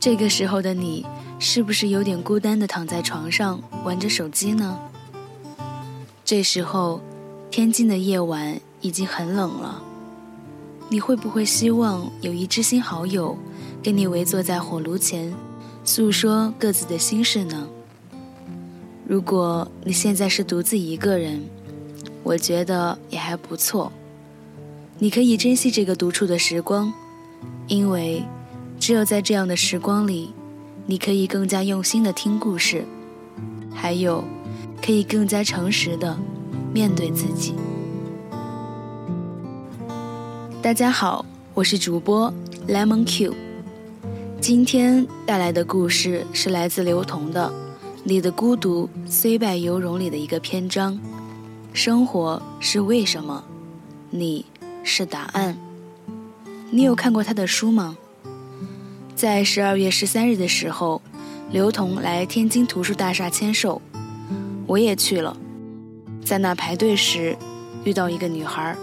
这个时候的你，是不是有点孤单的躺在床上玩着手机呢？这时候，天津的夜晚已经很冷了。你会不会希望有一知心好友，跟你围坐在火炉前，诉说各自的心事呢？如果你现在是独自一个人，我觉得也还不错。你可以珍惜这个独处的时光，因为只有在这样的时光里，你可以更加用心的听故事，还有可以更加诚实的面对自己。大家好，我是主播 Lemon Q，今天带来的故事是来自刘同的《你的孤独虽败犹荣》里的一个篇章。生活是为什么？你是答案。你有看过他的书吗？在十二月十三日的时候，刘同来天津图书大厦签售，我也去了。在那排队时，遇到一个女孩。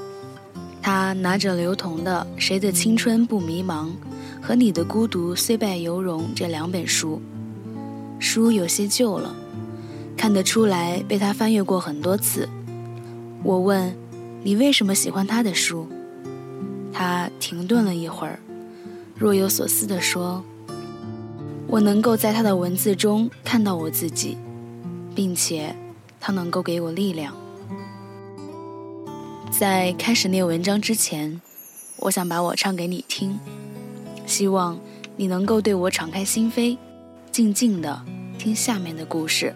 她拿着刘同的《谁的青春不迷茫》和《你的孤独虽败犹荣》这两本书，书有些旧了，看得出来被他翻阅过很多次。我问：“你为什么喜欢他的书？”他停顿了一会儿，若有所思地说：“我能够在他的文字中看到我自己，并且他能够给我力量。”在开始念文章之前，我想把我唱给你听，希望你能够对我敞开心扉，静静的听下面的故事。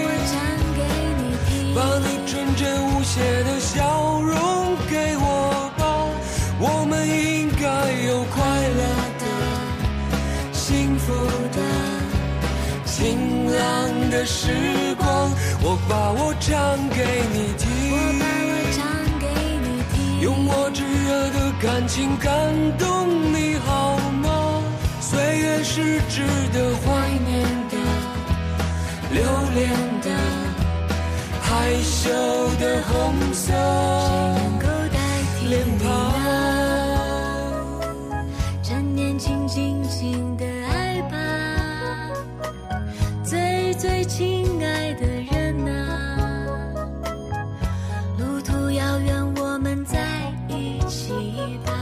把你纯真无邪的笑容给我吧，我们应该有快乐的、幸福的、晴朗的时光。我把我唱给你听，用我炙热的感情感动你好吗？岁月是值得怀念的、留恋的、害羞的红色脸庞趁年轻尽情的爱吧。最最亲爱的人啊路途遥远我们在一起吧。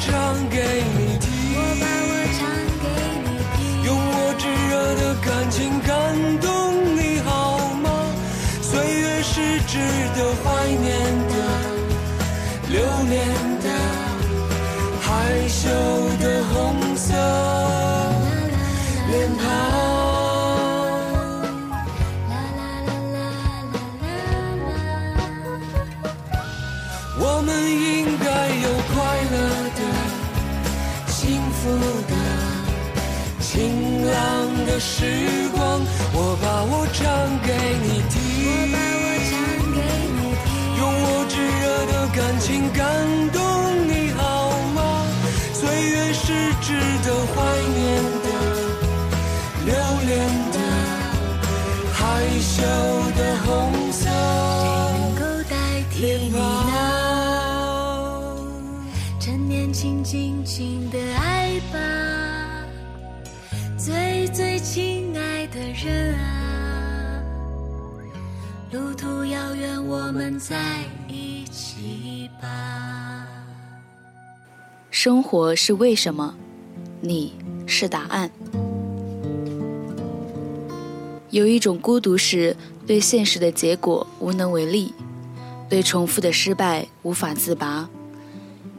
唱给你。是我们在一起吧。生活是为什么，你是答案。有一种孤独是对现实的结果无能为力，对重复的失败无法自拔，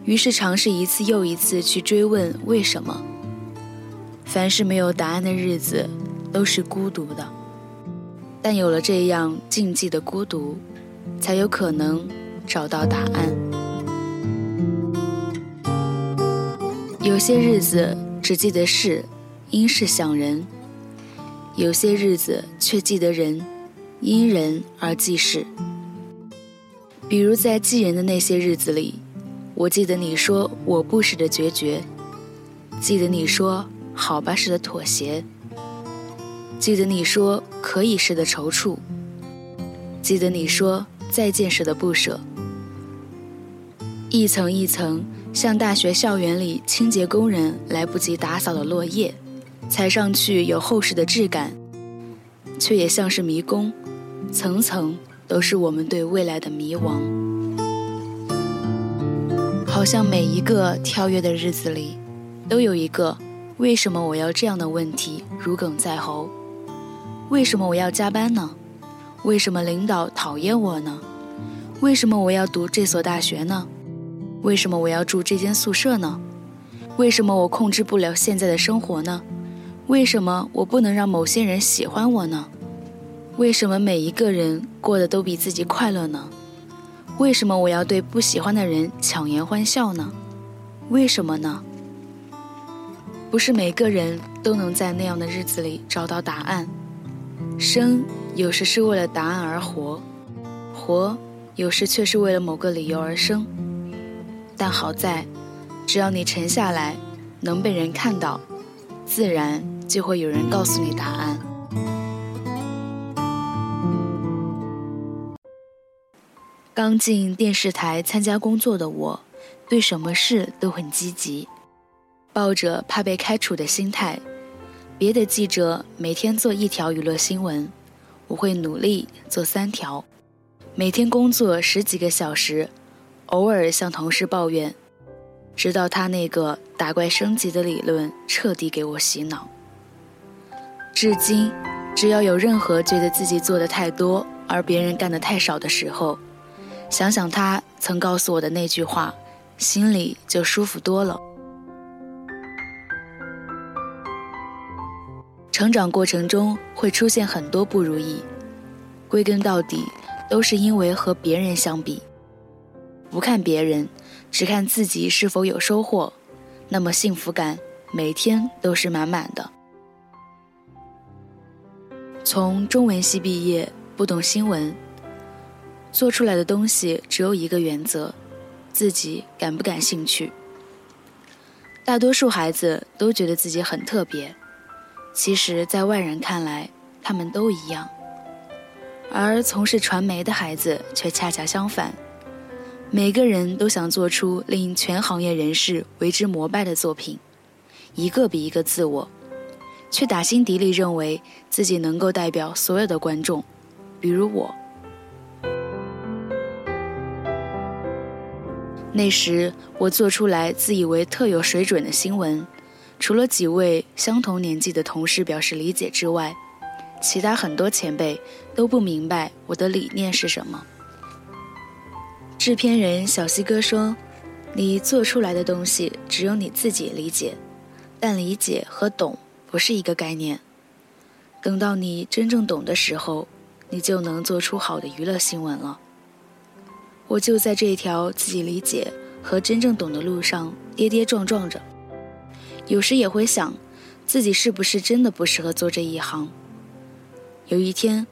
于是尝试一次又一次去追问为什么。凡是没有答案的日子，都是孤独的。但有了这样禁忌的孤独，才有可能找到答案。有些日子只记得事，因事想人；有些日子却记得人，因人而记事。比如在记人的那些日子里，我记得你说“我不”时的决绝，记得你说“好吧”时的妥协，记得你说“可以”时的踌躇，记得你说“再见”时的不舍。一层一层，像大学校园里清洁工人来不及打扫的落叶，踩上去有厚实的质感，却也像是迷宫，层层都是我们对未来的迷惘。好像每一个跳跃的日子里，都有一个“为什么我要这样的”问题如鲠在喉。为什么我要加班呢？为什么领导讨厌我呢？为什么我要读这所大学呢？为什么我要住这间宿舍呢？为什么我控制不了现在的生活呢？为什么我不能让某些人喜欢我呢？为什么每一个人过得都比自己快乐呢？为什么我要对不喜欢的人强颜欢笑呢？为什么呢？不是每个人都能在那样的日子里找到答案。生有时是为了答案而活，活有时却是为了某个理由而生。但好在，只要你沉下来，能被人看到，自然就会有人告诉你答案。刚进电视台参加工作的我，对什么事都很积极，抱着怕被开除的心态。别的记者每天做一条娱乐新闻，我会努力做三条，每天工作十几个小时。偶尔向同事抱怨，直到他那个打怪升级的理论彻底给我洗脑。至今，只要有任何觉得自己做的太多，而别人干的太少的时候，想想他曾告诉我的那句话，心里就舒服多了。成长过程中会出现很多不如意，归根到底都是因为和别人相比。不看别人，只看自己是否有收获，那么幸福感每天都是满满的。从中文系毕业，不懂新闻，做出来的东西只有一个原则：自己感不感兴趣。大多数孩子都觉得自己很特别，其实，在外人看来，他们都一样。而从事传媒的孩子却恰恰相反。每个人都想做出令全行业人士为之膜拜的作品，一个比一个自我，却打心底里认为自己能够代表所有的观众，比如我。那时我做出来自以为特有水准的新闻，除了几位相同年纪的同事表示理解之外，其他很多前辈都不明白我的理念是什么。制片人小西哥说：“你做出来的东西只有你自己理解，但理解和懂不是一个概念。等到你真正懂的时候，你就能做出好的娱乐新闻了。”我就在这条自己理解和真正懂的路上跌跌撞撞着，有时也会想，自己是不是真的不适合做这一行。有一天，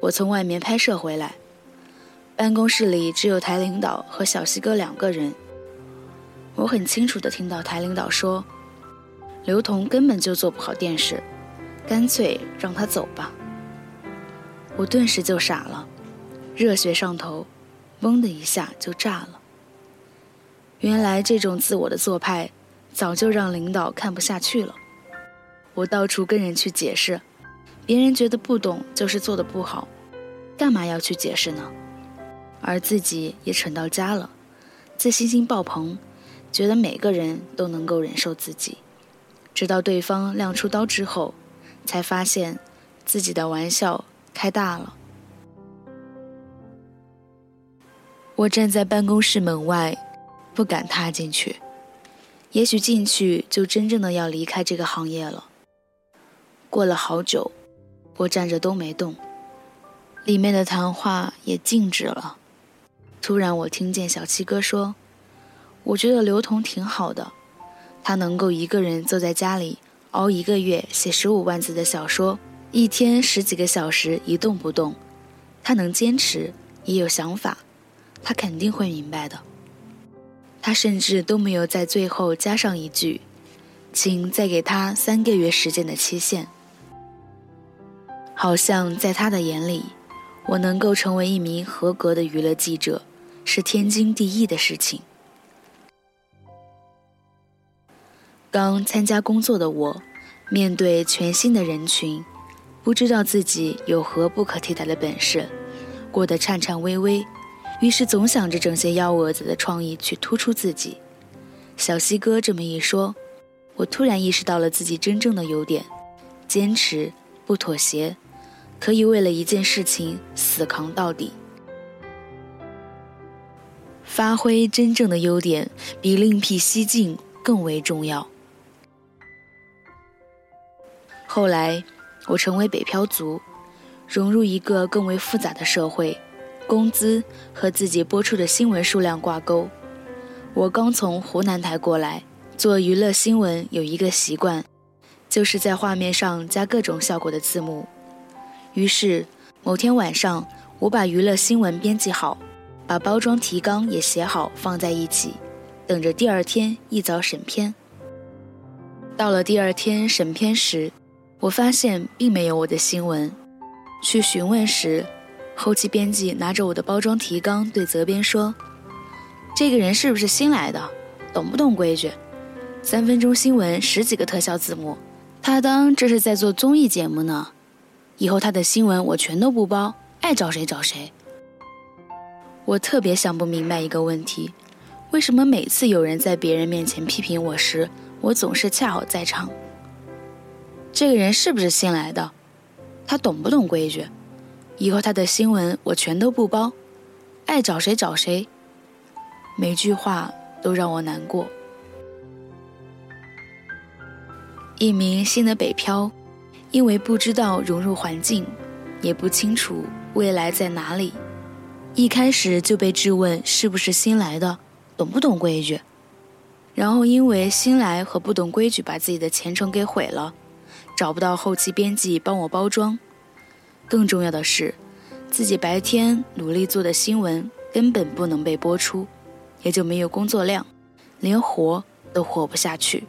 我从外面拍摄回来，办公室里只有台领导和小西哥两个人。我很清楚的听到台领导说：“刘同根本就做不好电视，干脆让他走吧。”我顿时就傻了，热血上头。嗡的一下就炸了。原来这种自我的做派，早就让领导看不下去了。我到处跟人去解释，别人觉得不懂就是做的不好，干嘛要去解释呢？而自己也蠢到家了，自信心爆棚，觉得每个人都能够忍受自己。直到对方亮出刀之后，才发现自己的玩笑开大了。我站在办公室门外，不敢踏进去。也许进去就真正的要离开这个行业了。过了好久，我站着都没动，里面的谈话也静止了。突然，我听见小七哥说：“我觉得刘同挺好的，他能够一个人坐在家里熬一个月写十五万字的小说，一天十几个小时一动不动，他能坚持，也有想法。”他肯定会明白的。他甚至都没有在最后加上一句：“请再给他三个月时间的期限。”好像在他的眼里，我能够成为一名合格的娱乐记者，是天经地义的事情。刚参加工作的我，面对全新的人群，不知道自己有何不可替代的本事，过得颤颤巍巍。于是总想着整些幺蛾子的创意去突出自己。小西哥这么一说，我突然意识到了自己真正的优点：坚持不妥协，可以为了一件事情死扛到底。发挥真正的优点，比另辟蹊径更为重要。后来，我成为北漂族，融入一个更为复杂的社会。工资和自己播出的新闻数量挂钩。我刚从湖南台过来，做娱乐新闻有一个习惯，就是在画面上加各种效果的字幕。于是某天晚上，我把娱乐新闻编辑好，把包装提纲也写好，放在一起，等着第二天一早审片。到了第二天审片时，我发现并没有我的新闻。去询问时，后期编辑拿着我的包装提纲对责编说：“这个人是不是新来的？懂不懂规矩？三分钟新闻十几个特效字幕，他当这是在做综艺节目呢。以后他的新闻我全都不包，爱找谁找谁。”我特别想不明白一个问题：为什么每次有人在别人面前批评我时，我总是恰好在场？这个人是不是新来的？他懂不懂规矩？以后他的新闻我全都不包，爱找谁找谁。每句话都让我难过。一名新的北漂，因为不知道融入环境，也不清楚未来在哪里，一开始就被质问是不是新来的，懂不懂规矩。然后因为新来和不懂规矩，把自己的前程给毁了，找不到后期编辑帮我包装。更重要的是，自己白天努力做的新闻根本不能被播出，也就没有工作量，连活都活不下去。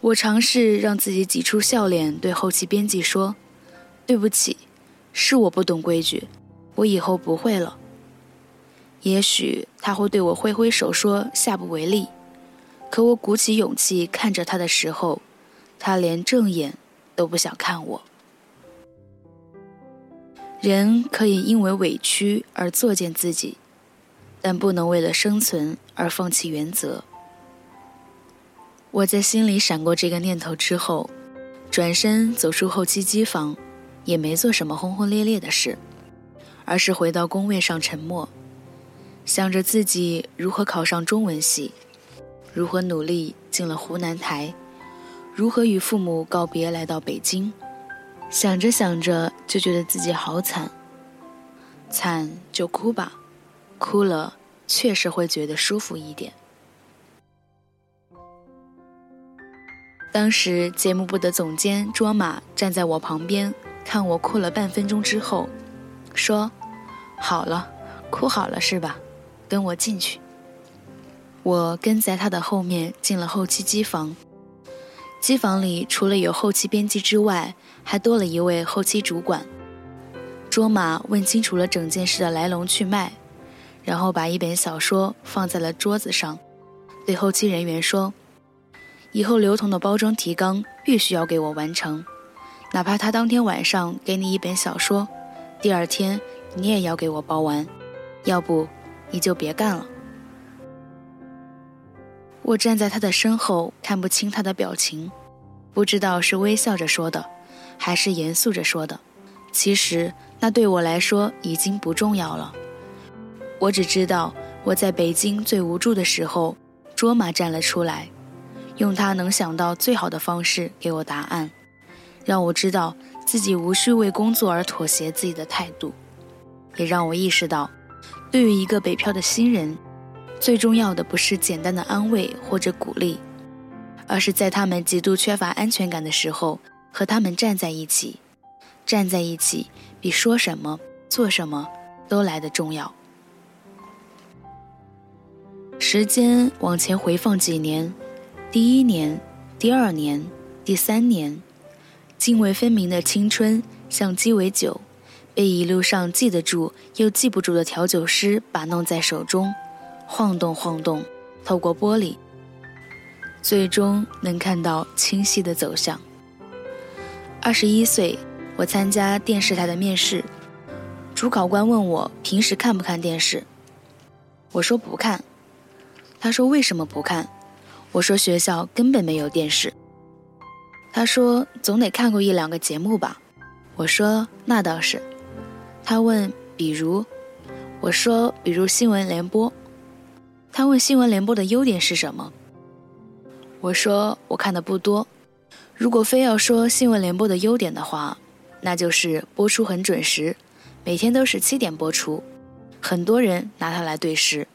我尝试让自己挤出笑脸，对后期编辑说：“对不起，是我不懂规矩，我以后不会了。”也许他会对我挥挥手说下不为例，可我鼓起勇气看着他的时候，他连正眼都不想看我。人可以因为委屈而作践自己，但不能为了生存而放弃原则。我在心里闪过这个念头之后，转身走出候机机房，也没做什么轰轰烈烈的事，而是回到工位上沉默，想着自己如何考上中文系，如何努力进了湖南台，如何与父母告别来到北京。想着想着，就觉得自己好惨。惨就哭吧，哭了确实会觉得舒服一点。当时节目部的总监卓玛站在我旁边，看我哭了半分钟之后，说：“好了，哭好了是吧？跟我进去。”我跟在他的后面进了后期机房。机房里除了有后期编辑之外，还多了一位后期主管。卓玛问清楚了整件事的来龙去脉，然后把一本小说放在了桌子上，对后期人员说。以后刘同的包装提纲必须要给我完成，哪怕他当天晚上给你一本小说，第二天你也要给我包完，要不你就别干了。我站在他的身后，看不清他的表情，不知道是微笑着说的，还是严肃着说的。其实那对我来说已经不重要了，我只知道我在北京最无助的时候，卓玛站了出来。用他能想到最好的方式给我答案，让我知道自己无需为工作而妥协自己的态度，也让我意识到，对于一个北漂的新人，最重要的不是简单的安慰或者鼓励，而是在他们极度缺乏安全感的时候，和他们站在一起，站在一起比说什么做什么都来得重要。时间往前回放几年。第一年，第二年，第三年，泾渭分明的青春像鸡尾酒，被一路上记得住又记不住的调酒师把弄在手中，晃动晃动，透过玻璃，最终能看到清晰的走向。二十一岁，我参加电视台的面试，主考官问我平时看不看电视，我说不看，他说为什么不看？我说学校根本没有电视。他说总得看过一两个节目吧。我说那倒是。他问比如，我说比如新闻联播。他问新闻联播的优点是什么？我说我看的不多。如果非要说新闻联播的优点的话，那就是播出很准时，每天都是七点播出，很多人拿它来对时。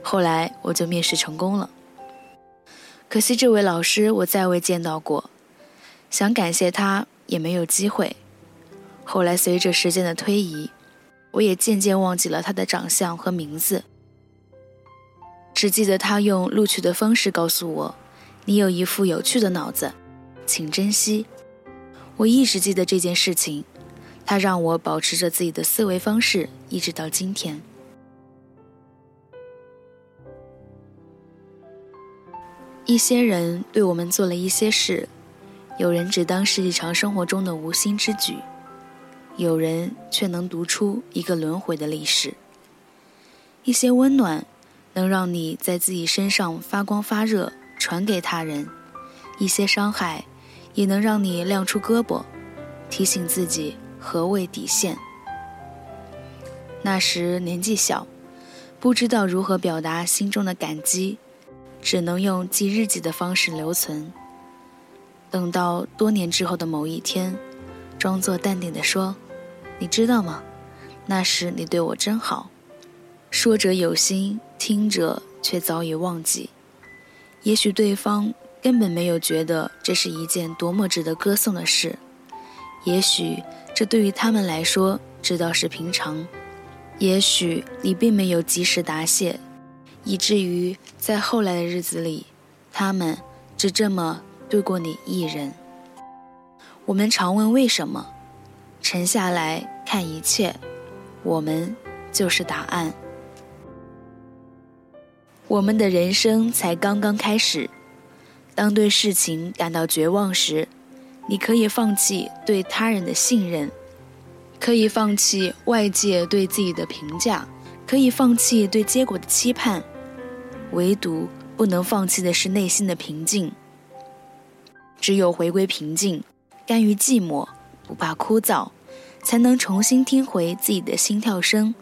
后来我就面试成功了。可惜这位老师我再未见到过，想感谢他也没有机会。后来随着时间的推移，我也渐渐忘记了他的长相和名字，只记得他用录取的方式告诉我：“你有一副有趣的脑子，请珍惜。”我一直记得这件事情，他让我保持着自己的思维方式，一直到今天。一些人对我们做了一些事，有人只当是日常生活中的无心之举，有人却能读出一个轮回的历史。一些温暖能让你在自己身上发光发热，传给他人；一些伤害也能让你亮出胳膊，提醒自己何谓底线。那时年纪小，不知道如何表达心中的感激。只能用记日记的方式留存。等到多年之后的某一天，装作淡定地说：“你知道吗？那时你对我真好。”说者有心，听者却早已忘记。也许对方根本没有觉得这是一件多么值得歌颂的事，也许这对于他们来说只道是平常，也许你并没有及时答谢。以至于在后来的日子里，他们只这么对过你一人。我们常问为什么，沉下来看一切，我们就是答案。我们的人生才刚刚开始。当对事情感到绝望时，你可以放弃对他人的信任，可以放弃外界对自己的评价。可以放弃对结果的期盼，唯独不能放弃的是内心的平静。只有回归平静，甘于寂寞，不怕枯燥，才能重新听回自己的心跳声。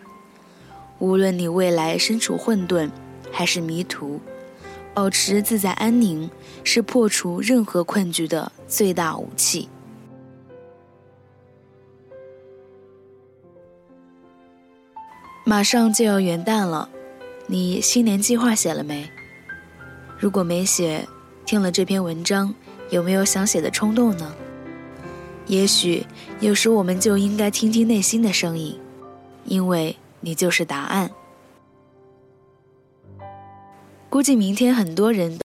无论你未来身处混沌，还是迷途，保持自在安宁，是破除任何困局的最大武器。马上就要元旦了，你新年计划写了没？如果没写，听了这篇文章，有没有想写的冲动呢？也许有时我们就应该听听内心的声音，因为你就是答案。估计明天很多人。